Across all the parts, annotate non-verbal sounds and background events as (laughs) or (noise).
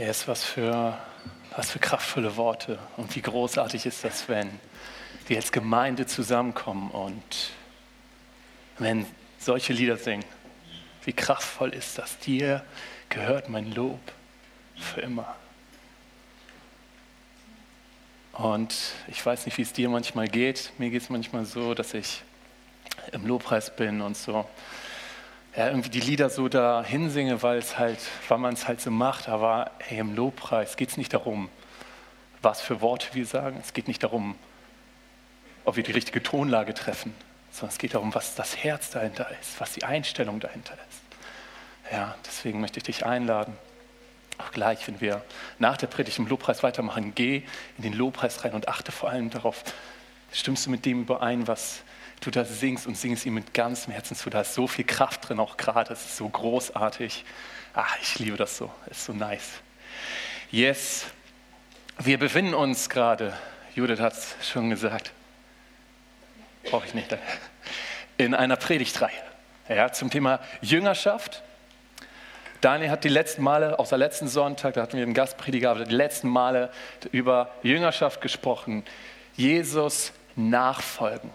Yes, was für, was für kraftvolle Worte. Und wie großartig ist das, wenn wir als Gemeinde zusammenkommen und wenn solche Lieder singen. Wie kraftvoll ist das? Dir gehört mein Lob für immer. Und ich weiß nicht, wie es dir manchmal geht. Mir geht es manchmal so, dass ich im Lobpreis bin und so ja, irgendwie die Lieder so da hinsinge, weil es halt, weil man es halt so macht. Aber hey, im Lobpreis geht es nicht darum, was für Worte wir sagen. Es geht nicht darum, ob wir die richtige Tonlage treffen, sondern es geht darum, was das Herz dahinter ist, was die Einstellung dahinter ist. Ja, deswegen möchte ich dich einladen. Auch gleich, wenn wir nach der Predigt im Lobpreis weitermachen, geh in den Lobpreis rein und achte vor allem darauf, stimmst du mit dem überein, was du da singst und singst ihm mit ganzem Herzen zu. Da ist so viel Kraft drin, auch gerade. Es ist so großartig. Ach, ich liebe das so. Es ist so nice. Yes, wir befinden uns gerade, Judith hat es schon gesagt, brauche ich nicht, in einer Predigtreihe ja, zum Thema Jüngerschaft. Daniel hat die letzten Male, außer letzten Sonntag, da hatten wir einen Gastprediger, aber die letzten Male über Jüngerschaft gesprochen. Jesus nachfolgen.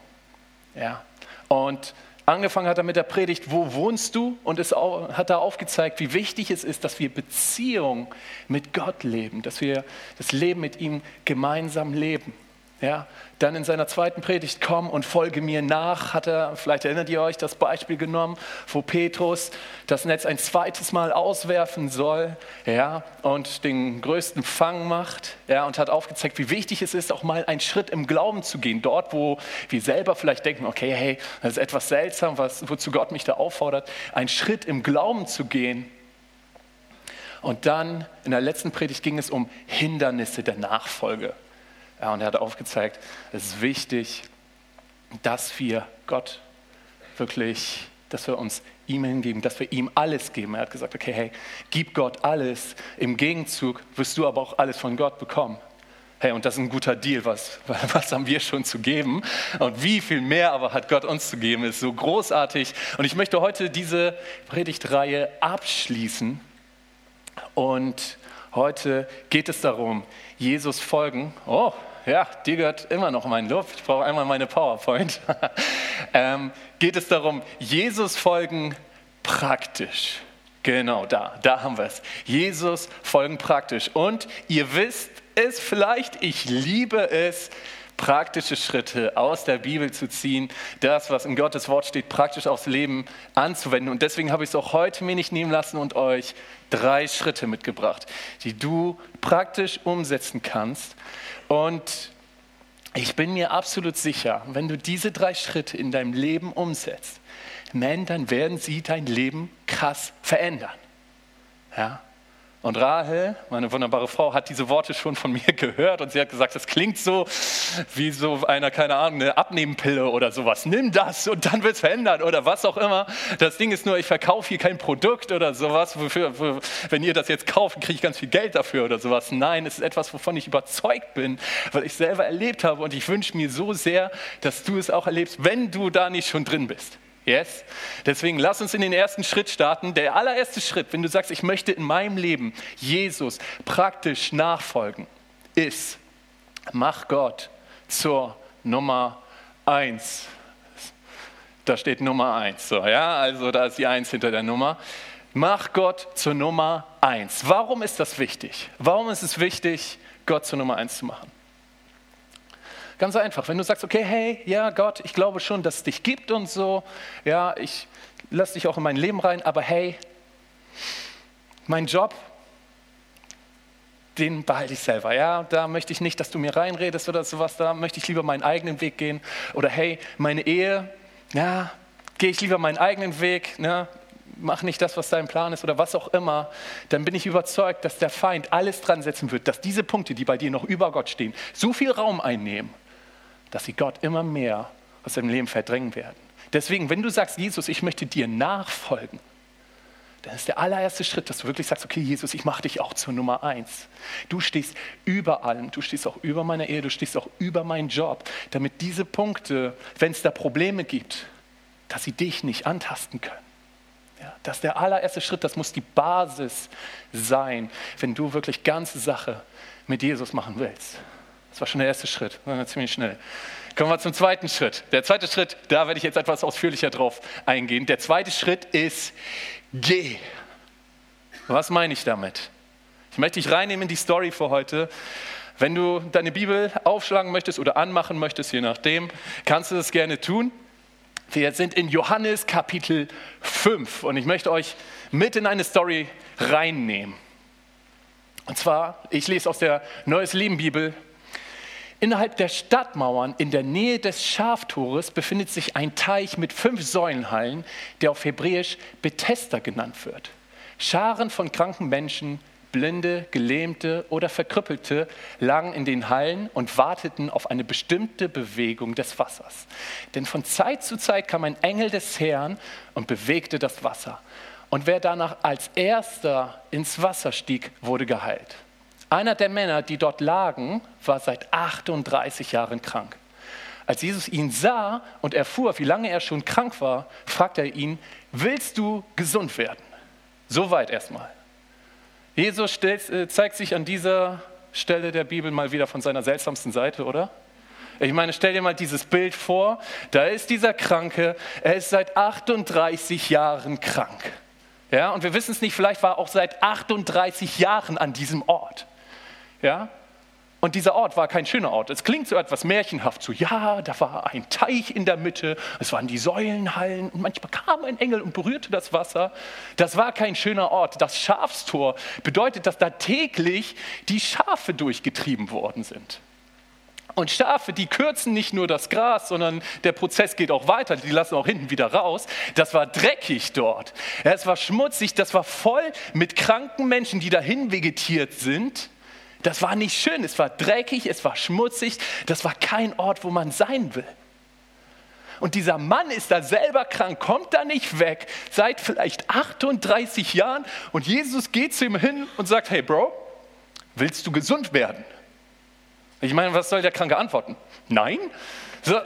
Ja. Und angefangen hat er mit der Predigt, wo wohnst du? Und es hat da aufgezeigt, wie wichtig es ist, dass wir Beziehung mit Gott leben, dass wir das Leben mit ihm gemeinsam leben. Ja, dann in seiner zweiten Predigt, komm und folge mir nach, hat er, vielleicht erinnert ihr euch, das Beispiel genommen, wo Petrus das Netz ein zweites Mal auswerfen soll ja, und den größten Fang macht ja, und hat aufgezeigt, wie wichtig es ist, auch mal einen Schritt im Glauben zu gehen. Dort, wo wir selber vielleicht denken, okay, hey, das ist etwas seltsam, was, wozu Gott mich da auffordert, einen Schritt im Glauben zu gehen. Und dann in der letzten Predigt ging es um Hindernisse der Nachfolge. Ja, und er hat aufgezeigt, es ist wichtig, dass wir Gott wirklich, dass wir uns ihm hingeben, dass wir ihm alles geben. Er hat gesagt, okay, hey, gib Gott alles. Im Gegenzug wirst du aber auch alles von Gott bekommen. Hey, und das ist ein guter Deal. Was, (laughs) was haben wir schon zu geben? Und wie viel mehr aber hat Gott uns zu geben? Ist so großartig. Und ich möchte heute diese Predigtreihe abschließen. Und heute geht es darum, Jesus folgen. Oh, ja, dir gehört immer noch mein Lob. Ich brauche einmal meine PowerPoint. (laughs) ähm, geht es darum, Jesus folgen praktisch. Genau, da, da haben wir es. Jesus folgen praktisch. Und ihr wisst es vielleicht, ich liebe es, praktische Schritte aus der Bibel zu ziehen, das, was in Gottes Wort steht, praktisch aufs Leben anzuwenden. Und deswegen habe ich es auch heute mir nicht nehmen lassen und euch drei Schritte mitgebracht, die du praktisch umsetzen kannst. Und ich bin mir absolut sicher, wenn du diese drei Schritte in deinem Leben umsetzt, man, dann werden sie dein Leben krass verändern. Ja? Und Rahel, meine wunderbare Frau, hat diese Worte schon von mir (laughs) gehört und sie hat gesagt, das klingt so wie so einer, keine Ahnung, eine Abnehmpille oder sowas. Nimm das und dann wird es verändern oder was auch immer. Das Ding ist nur, ich verkaufe hier kein Produkt oder sowas. Wofür, wofür, wenn ihr das jetzt kauft, kriege ich ganz viel Geld dafür oder sowas. Nein, es ist etwas, wovon ich überzeugt bin, weil ich selber erlebt habe und ich wünsche mir so sehr, dass du es auch erlebst, wenn du da nicht schon drin bist. Yes? Deswegen lass uns in den ersten Schritt starten. Der allererste Schritt, wenn du sagst, ich möchte in meinem Leben Jesus praktisch nachfolgen, ist, mach Gott zur Nummer eins. Da steht Nummer eins. So, ja, also da ist die Eins hinter der Nummer. Mach Gott zur Nummer eins. Warum ist das wichtig? Warum ist es wichtig, Gott zur Nummer eins zu machen? Ganz einfach, wenn du sagst, okay, hey, ja Gott, ich glaube schon, dass es dich gibt und so, ja, ich lasse dich auch in mein Leben rein, aber hey, mein Job, den behalte ich selber. Ja, da möchte ich nicht, dass du mir reinredest oder sowas. Da möchte ich lieber meinen eigenen Weg gehen. Oder hey, meine Ehe, ja, gehe ich lieber meinen eigenen Weg. Ne? Mach nicht das, was dein Plan ist oder was auch immer. Dann bin ich überzeugt, dass der Feind alles dran setzen wird, dass diese Punkte, die bei dir noch über Gott stehen, so viel Raum einnehmen dass sie Gott immer mehr aus deinem Leben verdrängen werden. Deswegen, wenn du sagst, Jesus, ich möchte dir nachfolgen, dann ist der allererste Schritt, dass du wirklich sagst, okay, Jesus, ich mache dich auch zur Nummer eins. Du stehst über allem, du stehst auch über meiner Ehe, du stehst auch über meinen Job, damit diese Punkte, wenn es da Probleme gibt, dass sie dich nicht antasten können. Ja, das ist der allererste Schritt, das muss die Basis sein, wenn du wirklich ganze Sache mit Jesus machen willst. Das war schon der erste Schritt, ziemlich schnell. Kommen wir zum zweiten Schritt. Der zweite Schritt, da werde ich jetzt etwas ausführlicher drauf eingehen. Der zweite Schritt ist, geh. Was meine ich damit? Ich möchte dich reinnehmen in die Story für heute. Wenn du deine Bibel aufschlagen möchtest oder anmachen möchtest, je nachdem, kannst du das gerne tun. Wir sind in Johannes Kapitel 5 und ich möchte euch mit in eine Story reinnehmen. Und zwar, ich lese aus der Neues Leben Bibel. Innerhalb der Stadtmauern in der Nähe des Schaftores befindet sich ein Teich mit fünf Säulenhallen, der auf Hebräisch Bethesda genannt wird. Scharen von kranken Menschen Blinde, Gelähmte oder Verkrüppelte lagen in den Hallen und warteten auf eine bestimmte Bewegung des Wassers. Denn von Zeit zu Zeit kam ein Engel des Herrn und bewegte das Wasser. Und wer danach als erster ins Wasser stieg, wurde geheilt. Einer der Männer, die dort lagen, war seit 38 Jahren krank. Als Jesus ihn sah und erfuhr, wie lange er schon krank war, fragte er ihn, willst du gesund werden? Soweit erstmal. Jesus stellt, äh, zeigt sich an dieser Stelle der Bibel mal wieder von seiner seltsamsten Seite, oder? Ich meine, stell dir mal dieses Bild vor. Da ist dieser Kranke, er ist seit 38 Jahren krank. Ja, und wir wissen es nicht, vielleicht war er auch seit 38 Jahren an diesem Ort. Ja, und dieser Ort war kein schöner Ort. Es klingt so etwas märchenhaft, so ja, da war ein Teich in der Mitte, es waren die Säulenhallen und manchmal kam ein Engel und berührte das Wasser. Das war kein schöner Ort. Das Schafstor bedeutet, dass da täglich die Schafe durchgetrieben worden sind. Und Schafe, die kürzen nicht nur das Gras, sondern der Prozess geht auch weiter. Die lassen auch hinten wieder raus. Das war dreckig dort. es war schmutzig, das war voll mit kranken Menschen, die dahin vegetiert sind. Das war nicht schön, es war dreckig, es war schmutzig, das war kein Ort, wo man sein will. Und dieser Mann ist da selber krank, kommt da nicht weg, seit vielleicht 38 Jahren und Jesus geht zu ihm hin und sagt, hey Bro, willst du gesund werden? Ich meine, was soll der Kranke antworten? Nein? So,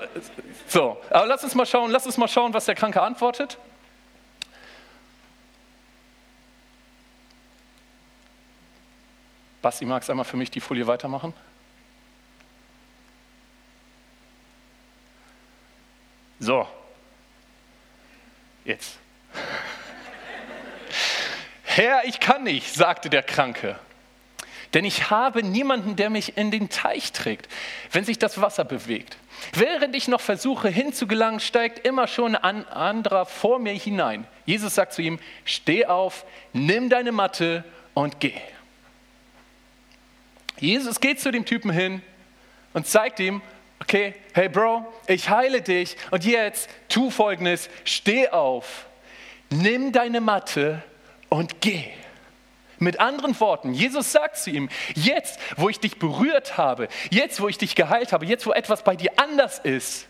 so, aber lass uns mal schauen, lass uns mal schauen, was der Kranke antwortet. Basti, magst du einmal für mich die Folie weitermachen? So, jetzt. (laughs) Herr, ich kann nicht, sagte der Kranke, denn ich habe niemanden, der mich in den Teich trägt, wenn sich das Wasser bewegt. Während ich noch versuche hinzugelangen, steigt immer schon ein anderer vor mir hinein. Jesus sagt zu ihm, steh auf, nimm deine Matte und geh. Jesus geht zu dem Typen hin und zeigt ihm, okay, hey Bro, ich heile dich und jetzt tu folgendes, steh auf, nimm deine Matte und geh. Mit anderen Worten, Jesus sagt zu ihm, jetzt, wo ich dich berührt habe, jetzt, wo ich dich geheilt habe, jetzt, wo etwas bei dir anders ist,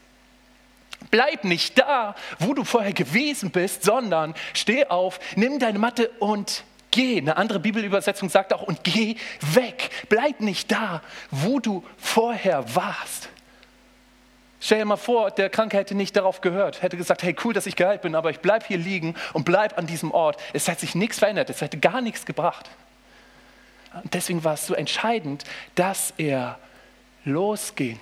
bleib nicht da, wo du vorher gewesen bist, sondern steh auf, nimm deine Matte und Geh. Eine andere Bibelübersetzung sagt auch, und geh weg. Bleib nicht da, wo du vorher warst. Stell dir mal vor, der Kranke hätte nicht darauf gehört, hätte gesagt, hey, cool, dass ich geheilt bin, aber ich bleibe hier liegen und bleib an diesem Ort. Es hat sich nichts verändert, es hätte gar nichts gebracht. Und deswegen war es so entscheidend, dass er losging.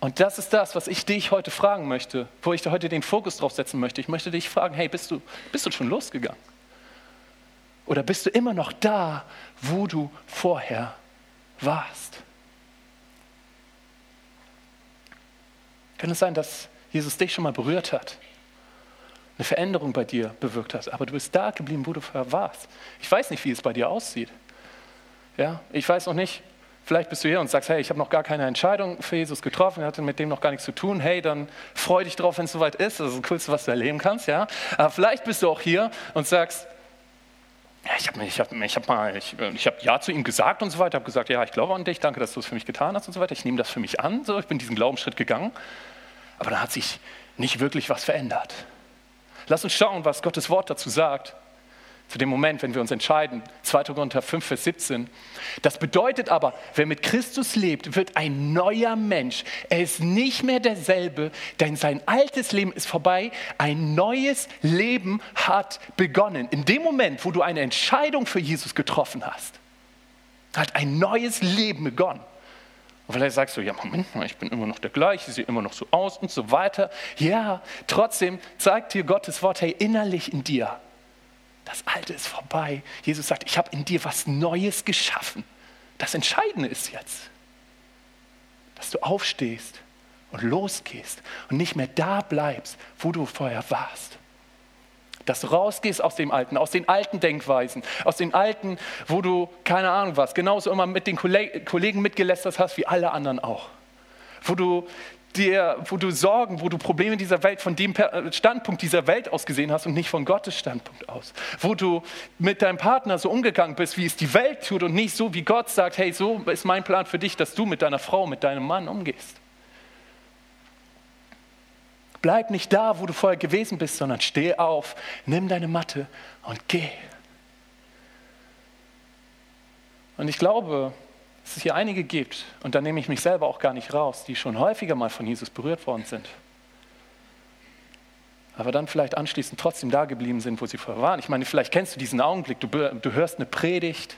Und das ist das, was ich dich heute fragen möchte, wo ich heute den Fokus drauf setzen möchte. Ich möchte dich fragen, hey, bist du, bist du schon losgegangen? Oder bist du immer noch da, wo du vorher warst? Kann es sein, dass Jesus dich schon mal berührt hat? Eine Veränderung bei dir bewirkt hat, aber du bist da geblieben, wo du vorher warst. Ich weiß nicht, wie es bei dir aussieht. Ja, ich weiß noch nicht, Vielleicht bist du hier und sagst, hey, ich habe noch gar keine Entscheidung für Jesus getroffen, er hatte mit dem noch gar nichts zu tun. Hey, dann freu dich drauf, wenn es soweit ist. Das ist das Coolste, was du erleben kannst. Ja? Aber vielleicht bist du auch hier und sagst, ja, ich habe ich hab, ich hab mal, ich, ich hab Ja zu ihm gesagt und so weiter, habe gesagt, ja, ich glaube an dich, danke, dass du es für mich getan hast und so weiter. Ich nehme das für mich an, so, ich bin diesen Glaubensschritt gegangen. Aber da hat sich nicht wirklich was verändert. Lass uns schauen, was Gottes Wort dazu sagt. Zu dem Moment, wenn wir uns entscheiden, 2. Korinther 5, Vers 17. Das bedeutet aber, wer mit Christus lebt, wird ein neuer Mensch. Er ist nicht mehr derselbe, denn sein altes Leben ist vorbei. Ein neues Leben hat begonnen. In dem Moment, wo du eine Entscheidung für Jesus getroffen hast, hat ein neues Leben begonnen. Und vielleicht sagst du, ja, Moment mal, ich bin immer noch der gleiche, ich sehe immer noch so aus und so weiter. Ja, trotzdem zeigt dir Gottes Wort, hey, innerlich in dir, das Alte ist vorbei. Jesus sagt, ich habe in dir was Neues geschaffen. Das Entscheidende ist jetzt, dass du aufstehst und losgehst und nicht mehr da bleibst, wo du vorher warst. Dass du rausgehst aus dem Alten, aus den alten Denkweisen, aus den alten, wo du keine Ahnung was, genauso immer mit den Kollegen mitgelästert hast wie alle anderen auch. Wo du dir, wo du Sorgen, wo du Probleme dieser Welt von dem Standpunkt dieser Welt aus gesehen hast und nicht von Gottes Standpunkt aus. Wo du mit deinem Partner so umgegangen bist, wie es die Welt tut und nicht so, wie Gott sagt, hey, so ist mein Plan für dich, dass du mit deiner Frau, mit deinem Mann umgehst. Bleib nicht da, wo du vorher gewesen bist, sondern steh auf, nimm deine Matte und geh. Und ich glaube, dass es hier einige gibt, und da nehme ich mich selber auch gar nicht raus, die schon häufiger mal von Jesus berührt worden sind. Aber dann vielleicht anschließend trotzdem da geblieben sind, wo sie vorher waren. Ich meine, vielleicht kennst du diesen Augenblick, du, du hörst eine Predigt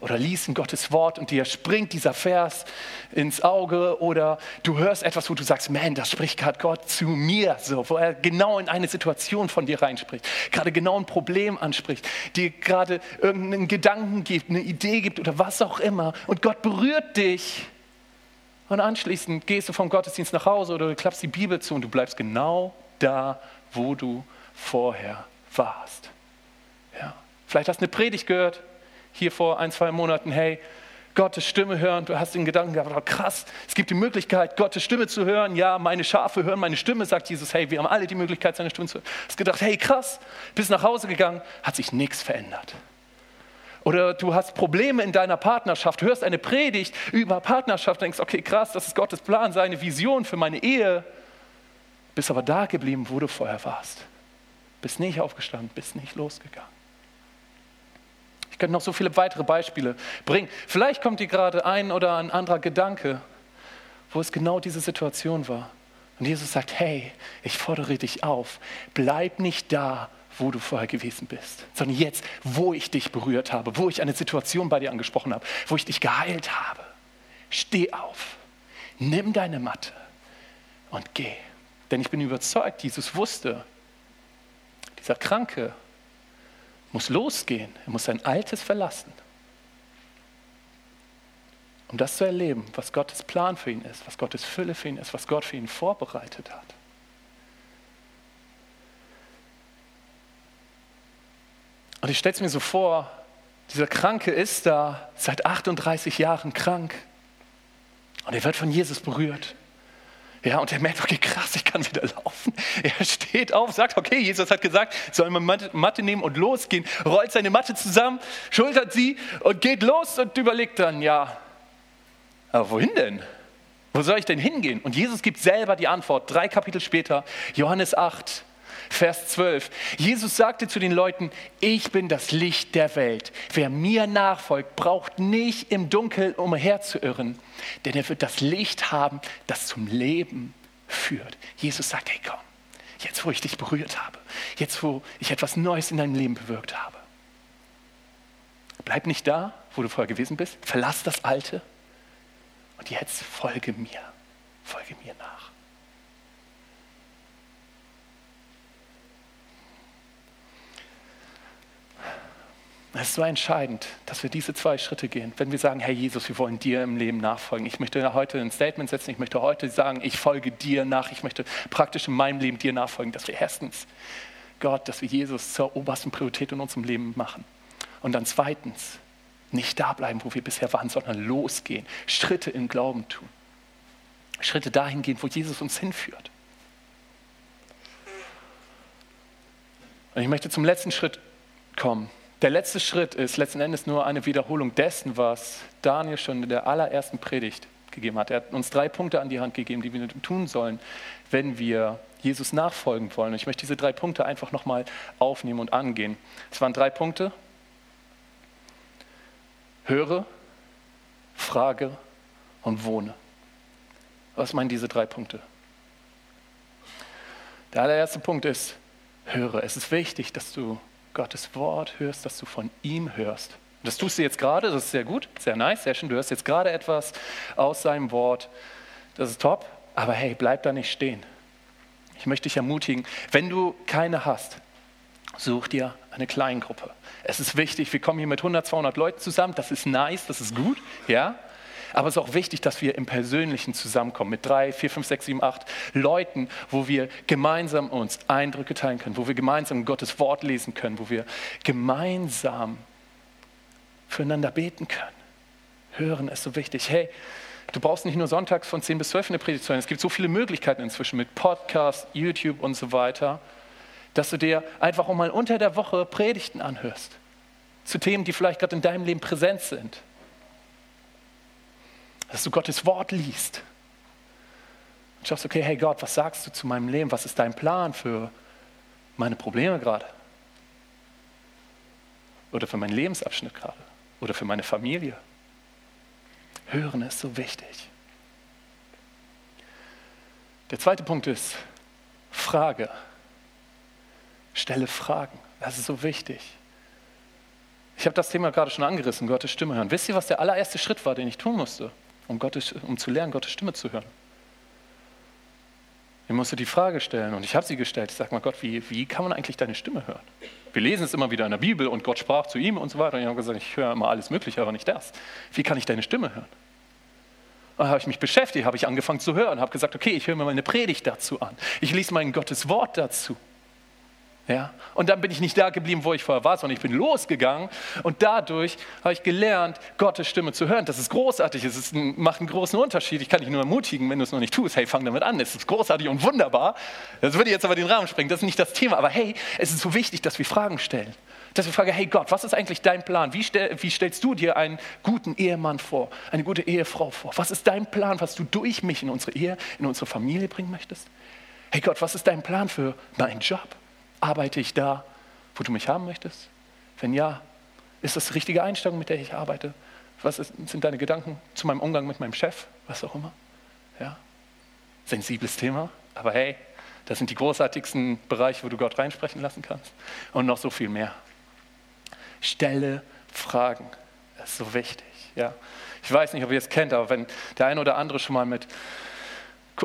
oder liest Gottes Wort und dir springt dieser Vers ins Auge oder du hörst etwas, wo du sagst, man, das spricht gerade Gott zu mir, so, wo er genau in eine Situation von dir reinspricht, gerade genau ein Problem anspricht, dir gerade irgendeinen Gedanken gibt, eine Idee gibt oder was auch immer und Gott berührt dich und anschließend gehst du vom Gottesdienst nach Hause oder du klappst die Bibel zu und du bleibst genau da, wo du vorher warst. Ja. Vielleicht hast du eine Predigt gehört hier vor ein, zwei Monaten, hey, Gottes Stimme hören. Du hast den Gedanken gehabt, oh, krass, es gibt die Möglichkeit, Gottes Stimme zu hören. Ja, meine Schafe hören meine Stimme, sagt Jesus. Hey, wir haben alle die Möglichkeit, seine Stimme zu hören. Du hast gedacht, hey, krass, bist nach Hause gegangen, hat sich nichts verändert. Oder du hast Probleme in deiner Partnerschaft, hörst eine Predigt über Partnerschaft, denkst, okay, krass, das ist Gottes Plan, seine Vision für meine Ehe. Bist aber da geblieben, wo du vorher warst. Bist nicht aufgestanden, bist nicht losgegangen. Ich könnte noch so viele weitere Beispiele bringen. Vielleicht kommt dir gerade ein oder ein anderer Gedanke, wo es genau diese Situation war. Und Jesus sagt, hey, ich fordere dich auf, bleib nicht da, wo du vorher gewesen bist, sondern jetzt, wo ich dich berührt habe, wo ich eine Situation bei dir angesprochen habe, wo ich dich geheilt habe. Steh auf, nimm deine Matte und geh. Denn ich bin überzeugt, Jesus wusste, dieser Kranke muss losgehen, er muss sein Altes verlassen, um das zu erleben, was Gottes Plan für ihn ist, was Gottes Fülle für ihn ist, was Gott für ihn vorbereitet hat. Und ich stelle es mir so vor, dieser Kranke ist da seit 38 Jahren krank und er wird von Jesus berührt. Ja, und er merkt, okay, krass, ich kann wieder laufen. Er steht auf, sagt, okay, Jesus hat gesagt, soll man Matte, nehmen und losgehen, rollt seine Matte zusammen, schultert sie und geht los und überlegt dann, ja, aber wohin denn? Wo soll ich denn hingehen? Und Jesus gibt selber die Antwort, drei Kapitel später, Johannes 8, Vers 12. Jesus sagte zu den Leuten, ich bin das Licht der Welt. Wer mir nachfolgt, braucht nicht im Dunkeln umherzuirren, denn er wird das Licht haben, das zum Leben führt. Jesus sagt, hey komm, jetzt wo ich dich berührt habe, jetzt wo ich etwas Neues in deinem Leben bewirkt habe. Bleib nicht da, wo du vorher gewesen bist, verlass das Alte und jetzt folge mir, folge mir nach. Es ist so entscheidend, dass wir diese zwei Schritte gehen. Wenn wir sagen, Herr Jesus, wir wollen dir im Leben nachfolgen. Ich möchte heute ein Statement setzen. Ich möchte heute sagen, ich folge dir nach. Ich möchte praktisch in meinem Leben dir nachfolgen. Dass wir erstens Gott, dass wir Jesus zur obersten Priorität in unserem Leben machen. Und dann zweitens nicht da bleiben, wo wir bisher waren, sondern losgehen. Schritte im Glauben tun. Schritte dahin gehen, wo Jesus uns hinführt. Und ich möchte zum letzten Schritt kommen. Der letzte Schritt ist letzten Endes nur eine Wiederholung dessen, was Daniel schon in der allerersten Predigt gegeben hat. Er hat uns drei Punkte an die Hand gegeben, die wir tun sollen, wenn wir Jesus nachfolgen wollen. Und ich möchte diese drei Punkte einfach nochmal aufnehmen und angehen. Es waren drei Punkte. Höre, frage und wohne. Was meinen diese drei Punkte? Der allererste Punkt ist, höre. Es ist wichtig, dass du Gottes Wort hörst, dass du von ihm hörst. Das tust du jetzt gerade, das ist sehr gut, sehr nice, sehr schön. Du hörst jetzt gerade etwas aus seinem Wort. Das ist top, aber hey, bleib da nicht stehen. Ich möchte dich ermutigen, wenn du keine hast, such dir eine Kleingruppe. Es ist wichtig, wir kommen hier mit 100, 200 Leuten zusammen, das ist nice, das ist gut, ja. Aber es ist auch wichtig, dass wir im Persönlichen zusammenkommen mit drei, vier, fünf, sechs, sieben, acht Leuten, wo wir gemeinsam uns Eindrücke teilen können, wo wir gemeinsam Gottes Wort lesen können, wo wir gemeinsam füreinander beten können. Hören ist so wichtig. Hey, du brauchst nicht nur sonntags von 10 bis 12 eine Predigt zu hören. Es gibt so viele Möglichkeiten inzwischen mit Podcast, YouTube und so weiter, dass du dir einfach auch mal unter der Woche Predigten anhörst. Zu Themen, die vielleicht gerade in deinem Leben präsent sind. Dass du Gottes Wort liest. Und schaust, okay, hey Gott, was sagst du zu meinem Leben? Was ist dein Plan für meine Probleme gerade? Oder für meinen Lebensabschnitt gerade? Oder für meine Familie? Hören ist so wichtig. Der zweite Punkt ist Frage. Stelle Fragen. Das ist so wichtig. Ich habe das Thema gerade schon angerissen, Gottes Stimme hören. Wisst ihr, was der allererste Schritt war, den ich tun musste, um, Gottes, um zu lernen, Gottes Stimme zu hören? Ich musste die Frage stellen und ich habe sie gestellt. Ich sage mal, Gott, wie, wie kann man eigentlich deine Stimme hören? Wir lesen es immer wieder in der Bibel und Gott sprach zu ihm und so weiter. Und ich habe gesagt, ich höre immer alles Mögliche, aber nicht das. Wie kann ich deine Stimme hören? Und dann habe ich mich beschäftigt, habe ich angefangen zu hören, habe gesagt, okay, ich höre mir meine Predigt dazu an. Ich lese mein Gottes Wort dazu. Ja? Und dann bin ich nicht da geblieben, wo ich vorher war, sondern ich bin losgegangen und dadurch habe ich gelernt, Gottes Stimme zu hören. Das ist großartig, es ist ein, macht einen großen Unterschied. Ich kann dich nur ermutigen, wenn du es noch nicht tust, hey, fang damit an. Es ist großartig und wunderbar. Das würde jetzt aber den Rahmen sprengen, das ist nicht das Thema. Aber hey, es ist so wichtig, dass wir Fragen stellen. Dass wir fragen, hey Gott, was ist eigentlich dein Plan? Wie, stell, wie stellst du dir einen guten Ehemann vor, eine gute Ehefrau vor? Was ist dein Plan, was du durch mich in unsere Ehe, in unsere Familie bringen möchtest? Hey Gott, was ist dein Plan für meinen Job? Arbeite ich da, wo du mich haben möchtest? Wenn ja, ist das die richtige Einstellung, mit der ich arbeite? Was ist, sind deine Gedanken zu meinem Umgang mit meinem Chef? Was auch immer. Ja? Sensibles Thema, aber hey, das sind die großartigsten Bereiche, wo du Gott reinsprechen lassen kannst. Und noch so viel mehr. Stelle Fragen. Das ist so wichtig. Ja? Ich weiß nicht, ob ihr es kennt, aber wenn der eine oder andere schon mal mit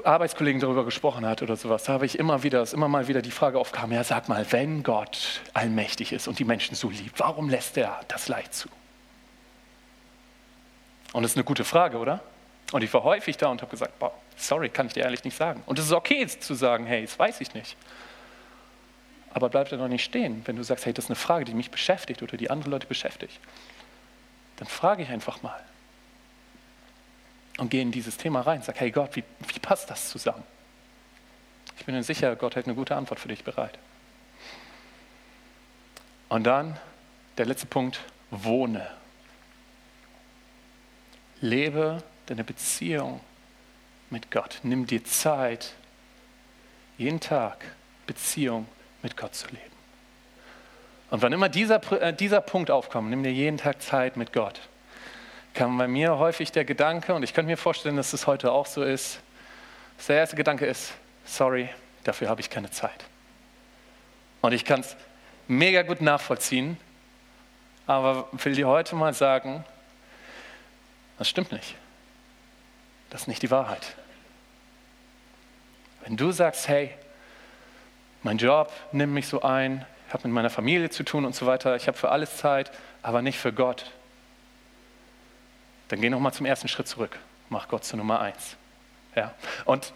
Arbeitskollegen darüber gesprochen hat oder sowas, da habe ich immer wieder, dass immer mal wieder die Frage aufkam, ja sag mal, wenn Gott allmächtig ist und die Menschen so liebt, warum lässt er das Leid zu? Und das ist eine gute Frage, oder? Und ich war häufig da und habe gesagt, boah, sorry, kann ich dir ehrlich nicht sagen. Und es ist okay zu sagen, hey, das weiß ich nicht. Aber bleib da noch nicht stehen, wenn du sagst, hey, das ist eine Frage, die mich beschäftigt oder die andere Leute beschäftigt. Dann frage ich einfach mal und gehe in dieses Thema rein. Sag, hey Gott, wie, wie passt das zusammen? Ich bin mir sicher, Gott hält eine gute Antwort für dich bereit. Und dann der letzte Punkt, wohne. Lebe deine Beziehung mit Gott. Nimm dir Zeit, jeden Tag Beziehung mit Gott zu leben. Und wann immer dieser, äh, dieser Punkt aufkommt, nimm dir jeden Tag Zeit mit Gott kam bei mir häufig der Gedanke, und ich könnte mir vorstellen, dass es heute auch so ist, dass der erste Gedanke ist, sorry, dafür habe ich keine Zeit. Und ich kann es mega gut nachvollziehen, aber will dir heute mal sagen, das stimmt nicht. Das ist nicht die Wahrheit. Wenn du sagst, hey, mein Job nimmt mich so ein, ich habe mit meiner Familie zu tun und so weiter, ich habe für alles Zeit, aber nicht für Gott, dann geh nochmal zum ersten Schritt zurück. Mach Gott zur Nummer eins. Ja? Und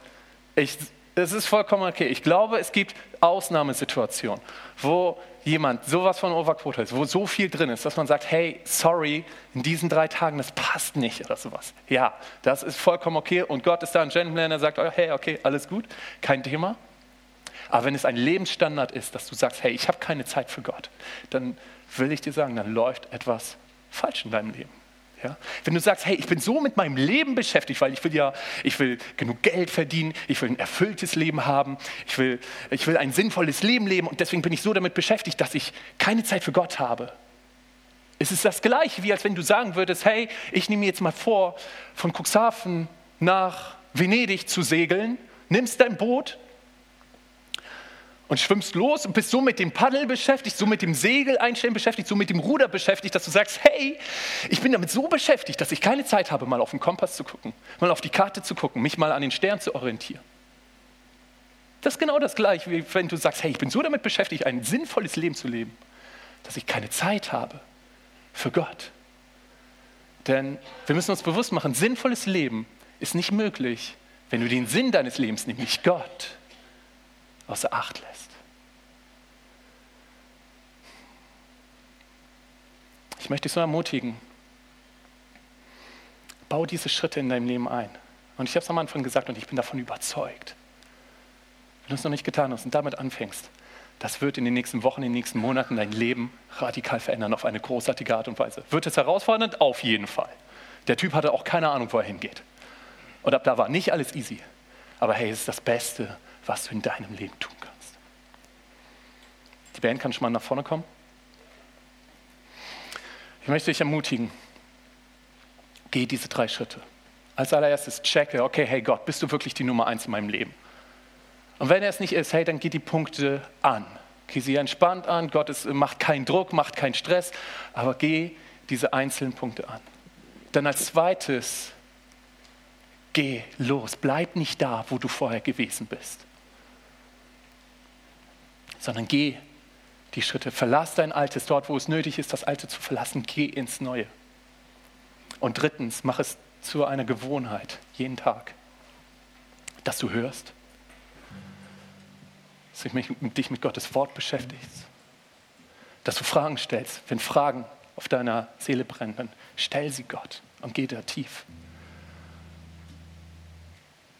ich, es ist vollkommen okay. Ich glaube, es gibt Ausnahmesituationen, wo jemand sowas von Overquote ist, wo so viel drin ist, dass man sagt, hey, sorry, in diesen drei Tagen, das passt nicht oder sowas. Ja, das ist vollkommen okay und Gott ist da ein Gentleman, der sagt, hey, okay, alles gut, kein Thema. Aber wenn es ein Lebensstandard ist, dass du sagst, hey, ich habe keine Zeit für Gott, dann will ich dir sagen, dann läuft etwas falsch in deinem Leben. Ja? Wenn du sagst, hey, ich bin so mit meinem Leben beschäftigt, weil ich will ja, ich will genug Geld verdienen, ich will ein erfülltes Leben haben, ich will, ich will ein sinnvolles Leben leben und deswegen bin ich so damit beschäftigt, dass ich keine Zeit für Gott habe. Es ist das Gleiche, wie als wenn du sagen würdest, hey, ich nehme mir jetzt mal vor, von Cuxhaven nach Venedig zu segeln, nimmst dein Boot und schwimmst los und bist so mit dem Paddel beschäftigt, so mit dem Segel einstellen beschäftigt, so mit dem Ruder beschäftigt, dass du sagst, hey, ich bin damit so beschäftigt, dass ich keine Zeit habe, mal auf den Kompass zu gucken, mal auf die Karte zu gucken, mich mal an den Stern zu orientieren. Das ist genau das gleiche, wie wenn du sagst, hey, ich bin so damit beschäftigt, ein sinnvolles Leben zu leben, dass ich keine Zeit habe für Gott. Denn wir müssen uns bewusst machen, sinnvolles Leben ist nicht möglich, wenn du den Sinn deines Lebens, nämlich Gott, außer Acht lässt. Ich möchte dich so ermutigen, bau diese Schritte in deinem Leben ein. Und ich habe es am Anfang gesagt und ich bin davon überzeugt. Wenn du es noch nicht getan hast und damit anfängst, das wird in den nächsten Wochen, in den nächsten Monaten dein Leben radikal verändern auf eine großartige Art und Weise. Wird es herausfordernd? Auf jeden Fall. Der Typ hatte auch keine Ahnung, wo er hingeht. Und ab da war nicht alles easy. Aber hey, es ist das Beste, was du in deinem Leben tun kannst. Die Band kann schon mal nach vorne kommen. Ich möchte dich ermutigen, geh diese drei Schritte. Als allererstes checke, okay, hey Gott, bist du wirklich die Nummer eins in meinem Leben? Und wenn er es nicht ist, hey, dann geh die Punkte an. Geh sie entspannt an, Gott ist, macht keinen Druck, macht keinen Stress, aber geh diese einzelnen Punkte an. Dann als zweites, geh los, bleib nicht da, wo du vorher gewesen bist sondern geh die Schritte. Verlass dein Altes dort, wo es nötig ist, das Alte zu verlassen. Geh ins Neue. Und drittens, mach es zu einer Gewohnheit, jeden Tag, dass du hörst, dass du dich mit Gottes Wort beschäftigst, dass du Fragen stellst. Wenn Fragen auf deiner Seele brennen, dann stell sie Gott und geh da tief.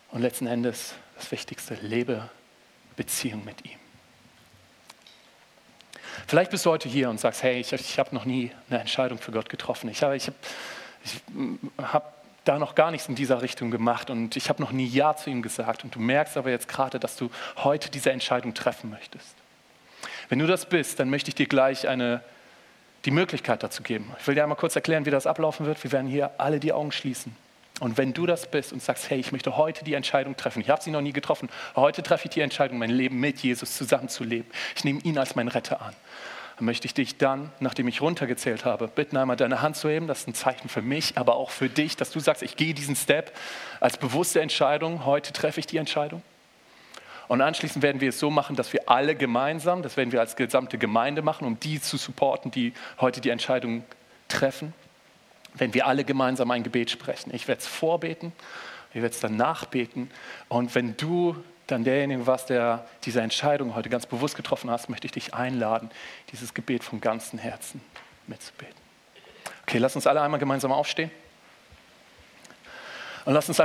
Und letzten Endes, das Wichtigste, lebe Beziehung mit ihm. Vielleicht bist du heute hier und sagst, hey, ich, ich habe noch nie eine Entscheidung für Gott getroffen. Ich habe ich hab, ich hab da noch gar nichts in dieser Richtung gemacht und ich habe noch nie Ja zu ihm gesagt. Und du merkst aber jetzt gerade, dass du heute diese Entscheidung treffen möchtest. Wenn du das bist, dann möchte ich dir gleich eine, die Möglichkeit dazu geben. Ich will dir einmal kurz erklären, wie das ablaufen wird. Wir werden hier alle die Augen schließen. Und wenn du das bist und sagst, hey, ich möchte heute die Entscheidung treffen, ich habe sie noch nie getroffen, heute treffe ich die Entscheidung, mein Leben mit Jesus zusammenzuleben. Ich nehme ihn als meinen Retter an. Dann möchte ich dich dann, nachdem ich runtergezählt habe, bitten, einmal deine Hand zu heben. Das ist ein Zeichen für mich, aber auch für dich, dass du sagst, ich gehe diesen Step als bewusste Entscheidung. Heute treffe ich die Entscheidung. Und anschließend werden wir es so machen, dass wir alle gemeinsam, das werden wir als gesamte Gemeinde machen, um die zu supporten, die heute die Entscheidung treffen wenn wir alle gemeinsam ein Gebet sprechen. Ich werde es vorbeten, ich werde es dann nachbeten. Und wenn du dann derjenige warst, der diese Entscheidung heute ganz bewusst getroffen hast, möchte ich dich einladen, dieses Gebet vom ganzen Herzen mitzubeten. Okay, lass uns alle einmal gemeinsam aufstehen. Und lass uns